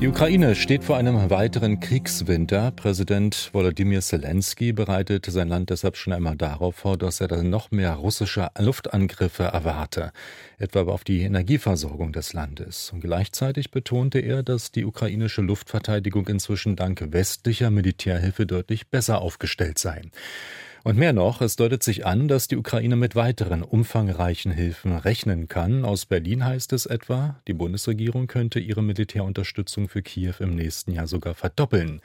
Die Ukraine steht vor einem weiteren Kriegswinter. Präsident Volodymyr Zelensky bereitet sein Land deshalb schon einmal darauf vor, dass er dann noch mehr russische Luftangriffe erwarte, etwa auf die Energieversorgung des Landes. Und gleichzeitig betonte er, dass die ukrainische Luftverteidigung inzwischen dank westlicher Militärhilfe deutlich besser aufgestellt sei. Und mehr noch, es deutet sich an, dass die Ukraine mit weiteren umfangreichen Hilfen rechnen kann. Aus Berlin heißt es etwa, die Bundesregierung könnte ihre Militärunterstützung für Kiew im nächsten Jahr sogar verdoppeln.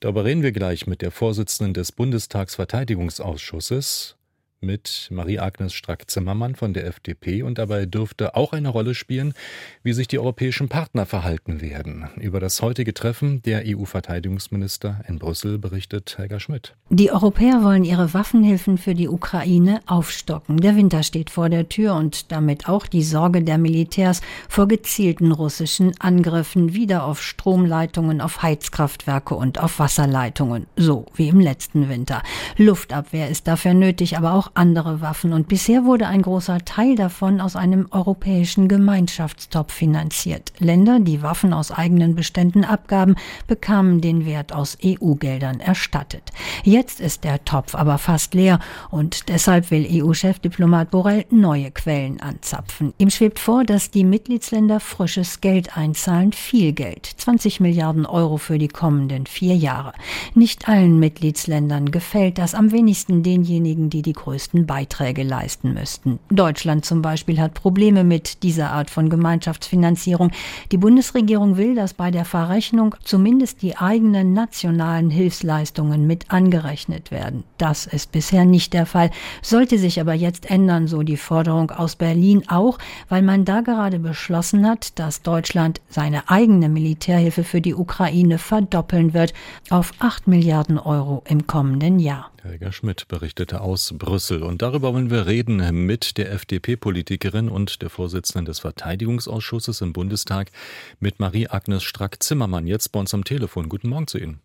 Darüber reden wir gleich mit der Vorsitzenden des Bundestagsverteidigungsausschusses, mit Marie-Agnes Strack-Zimmermann von der FDP und dabei dürfte auch eine Rolle spielen, wie sich die europäischen Partner verhalten werden. Über das heutige Treffen der EU-Verteidigungsminister in Brüssel berichtet Helga Schmidt. Die Europäer wollen ihre Waffenhilfen für die Ukraine aufstocken. Der Winter steht vor der Tür und damit auch die Sorge der Militärs vor gezielten russischen Angriffen wieder auf Stromleitungen, auf Heizkraftwerke und auf Wasserleitungen, so wie im letzten Winter. Luftabwehr ist dafür nötig, aber auch andere Waffen und bisher wurde ein großer Teil davon aus einem europäischen Gemeinschaftstopf finanziert. Länder, die Waffen aus eigenen Beständen abgaben, bekamen den Wert aus EU-Geldern erstattet. Jetzt ist der Topf aber fast leer und deshalb will EU-Chefdiplomat Borrell neue Quellen anzapfen. Ihm schwebt vor, dass die Mitgliedsländer frisches Geld einzahlen, viel Geld, 20 Milliarden Euro für die kommenden vier Jahre. Nicht allen Mitgliedsländern gefällt das, am wenigsten denjenigen, die die größten größten Beiträge leisten müssten. Deutschland zum Beispiel hat Probleme mit dieser Art von Gemeinschaftsfinanzierung. Die Bundesregierung will, dass bei der Verrechnung zumindest die eigenen nationalen Hilfsleistungen mit angerechnet werden. Das ist bisher nicht der Fall, sollte sich aber jetzt ändern, so die Forderung aus Berlin auch, weil man da gerade beschlossen hat, dass Deutschland seine eigene Militärhilfe für die Ukraine verdoppeln wird auf 8 Milliarden Euro im kommenden Jahr. Helga Schmidt berichtete aus Brüssel. Und darüber wollen wir reden mit der FDP-Politikerin und der Vorsitzenden des Verteidigungsausschusses im Bundestag, mit Marie-Agnes Strack-Zimmermann, jetzt bei uns am Telefon. Guten Morgen zu Ihnen.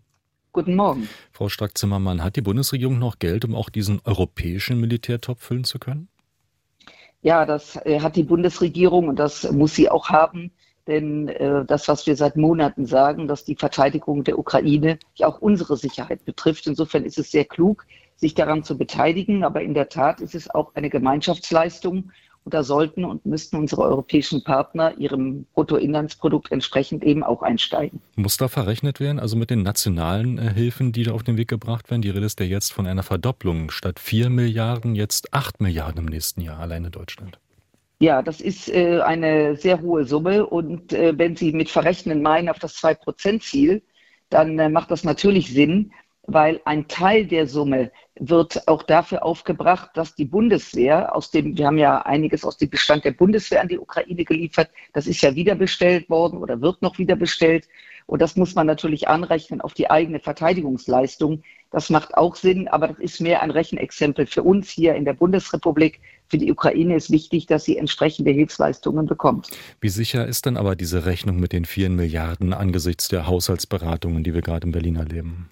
Guten Morgen. Frau Strack-Zimmermann, hat die Bundesregierung noch Geld, um auch diesen europäischen Militärtopf füllen zu können? Ja, das äh, hat die Bundesregierung und das muss sie auch haben. Denn äh, das, was wir seit Monaten sagen, dass die Verteidigung der Ukraine ja auch unsere Sicherheit betrifft. Insofern ist es sehr klug, sich daran zu beteiligen. Aber in der Tat ist es auch eine Gemeinschaftsleistung. Und da sollten und müssten unsere europäischen Partner ihrem Bruttoinlandsprodukt entsprechend eben auch einsteigen. Muss da verrechnet werden, also mit den nationalen äh, Hilfen, die da auf den Weg gebracht werden? Die Rede ist ja jetzt von einer Verdopplung. Statt 4 Milliarden jetzt 8 Milliarden im nächsten Jahr, alleine Deutschland. Ja, das ist äh, eine sehr hohe Summe. Und äh, wenn Sie mit Verrechnen meinen auf das 2-Prozent-Ziel, dann äh, macht das natürlich Sinn, weil ein Teil der Summe wird auch dafür aufgebracht, dass die Bundeswehr aus dem, wir haben ja einiges aus dem Bestand der Bundeswehr an die Ukraine geliefert, das ist ja wiederbestellt worden oder wird noch wiederbestellt. Und das muss man natürlich anrechnen auf die eigene Verteidigungsleistung. Das macht auch Sinn, aber das ist mehr ein Rechenexempel für uns hier in der Bundesrepublik. Für die Ukraine ist wichtig, dass sie entsprechende Hilfsleistungen bekommt. Wie sicher ist denn aber diese Rechnung mit den vielen Milliarden angesichts der Haushaltsberatungen, die wir gerade in Berlin erleben?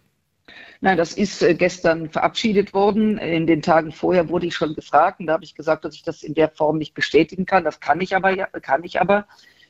Nein, das ist äh, gestern verabschiedet worden. In den Tagen vorher wurde ich schon gefragt und da habe ich gesagt, dass ich das in der Form nicht bestätigen kann. Das kann ich aber, kann ich aber.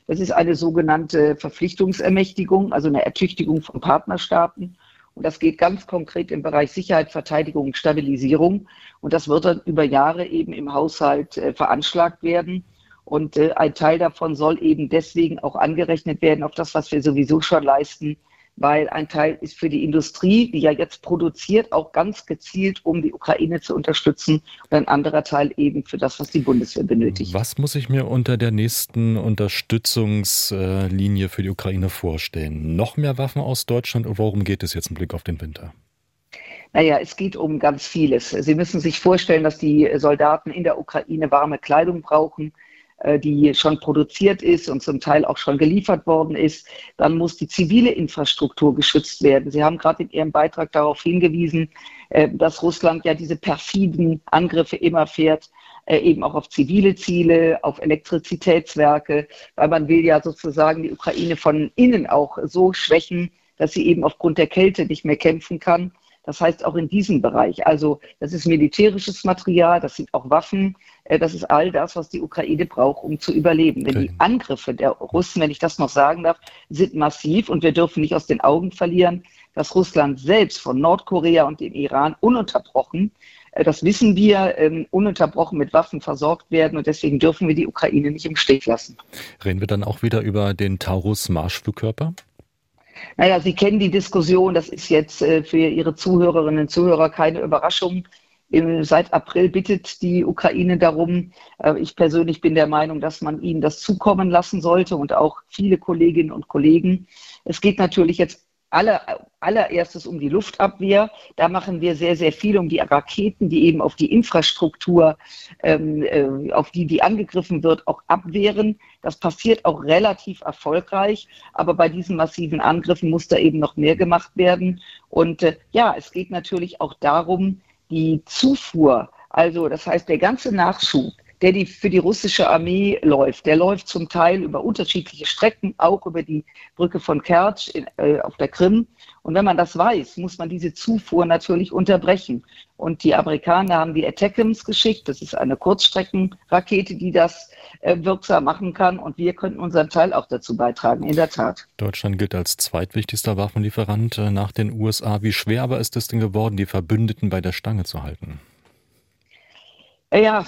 Das ist eine sogenannte Verpflichtungsermächtigung, also eine Ertüchtigung von Partnerstaaten. Und das geht ganz konkret im Bereich Sicherheit, Verteidigung Stabilisierung. Und das wird dann über Jahre eben im Haushalt äh, veranschlagt werden. Und äh, ein Teil davon soll eben deswegen auch angerechnet werden auf das, was wir sowieso schon leisten, weil ein Teil ist für die Industrie, die ja jetzt produziert, auch ganz gezielt, um die Ukraine zu unterstützen und ein anderer Teil eben für das, was die Bundeswehr benötigt. Was muss ich mir unter der nächsten Unterstützungslinie für die Ukraine vorstellen? Noch mehr Waffen aus Deutschland oder worum geht es jetzt im Blick auf den Winter? Naja, es geht um ganz vieles. Sie müssen sich vorstellen, dass die Soldaten in der Ukraine warme Kleidung brauchen. Äh, die schon produziert ist und zum Teil auch schon geliefert worden ist. Dann muss die zivile Infrastruktur geschützt werden. Sie haben gerade in Ihrem Beitrag darauf hingewiesen, äh, dass Russland ja diese perfiden Angriffe immer fährt äh, eben auch auf zivile Ziele, auf Elektrizitätswerke, weil man will ja sozusagen die Ukraine von innen auch so schwächen, dass sie eben aufgrund der Kälte nicht mehr kämpfen kann. Das heißt auch in diesem Bereich. Also das ist militärisches Material, das sind auch Waffen, äh, das ist all das, was die Ukraine braucht, um zu überleben. Denn okay. die Angriffe der Russen, wenn ich das noch sagen darf, sind massiv und wir dürfen nicht aus den Augen verlieren, dass Russland selbst von Nordkorea und dem Iran ununterbrochen äh, das wissen wir, ähm, ununterbrochen mit Waffen versorgt werden und deswegen dürfen wir die Ukraine nicht im Stich lassen. Reden wir dann auch wieder über den Taurus-Marschflugkörper? Naja, Sie kennen die Diskussion, das ist jetzt äh, für Ihre Zuhörerinnen und Zuhörer keine Überraschung. Seit April bittet die Ukraine darum. Äh, ich persönlich bin der Meinung, dass man ihnen das zukommen lassen sollte und auch viele Kolleginnen und Kollegen. Es geht natürlich jetzt aller, allererstes um die Luftabwehr. Da machen wir sehr, sehr viel um die Raketen, die eben auf die Infrastruktur, ähm, äh, auf die die angegriffen wird, auch abwehren. Das passiert auch relativ erfolgreich. Aber bei diesen massiven Angriffen muss da eben noch mehr gemacht werden. Und äh, ja, es geht natürlich auch darum, die Zufuhr, also das heißt der ganze Nachschub, der die für die russische Armee läuft. Der läuft zum Teil über unterschiedliche Strecken, auch über die Brücke von Kertsch in, äh, auf der Krim. Und wenn man das weiß, muss man diese Zufuhr natürlich unterbrechen. Und die Amerikaner haben die Attackams geschickt. Das ist eine Kurzstreckenrakete, die das äh, wirksam machen kann. Und wir könnten unseren Teil auch dazu beitragen, in der Tat. Deutschland gilt als zweitwichtigster Waffenlieferant äh, nach den USA. Wie schwer aber ist es denn geworden, die Verbündeten bei der Stange zu halten? Ja,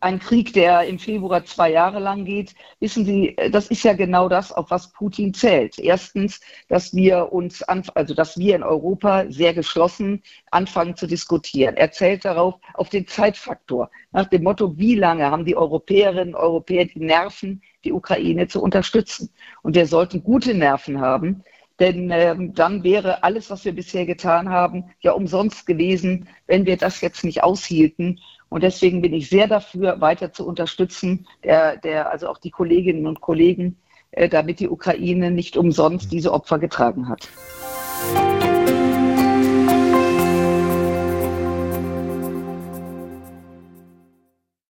ein Krieg, der im Februar zwei Jahre lang geht, wissen Sie, das ist ja genau das, auf was Putin zählt. Erstens, dass wir uns, also dass wir in Europa sehr geschlossen anfangen zu diskutieren. Er zählt darauf, auf den Zeitfaktor. Nach dem Motto, wie lange haben die Europäerinnen und Europäer die Nerven, die Ukraine zu unterstützen? Und wir sollten gute Nerven haben, denn ähm, dann wäre alles, was wir bisher getan haben, ja umsonst gewesen, wenn wir das jetzt nicht aushielten. Und deswegen bin ich sehr dafür, weiter zu unterstützen, der, der, also auch die Kolleginnen und Kollegen, äh, damit die Ukraine nicht umsonst diese Opfer getragen hat.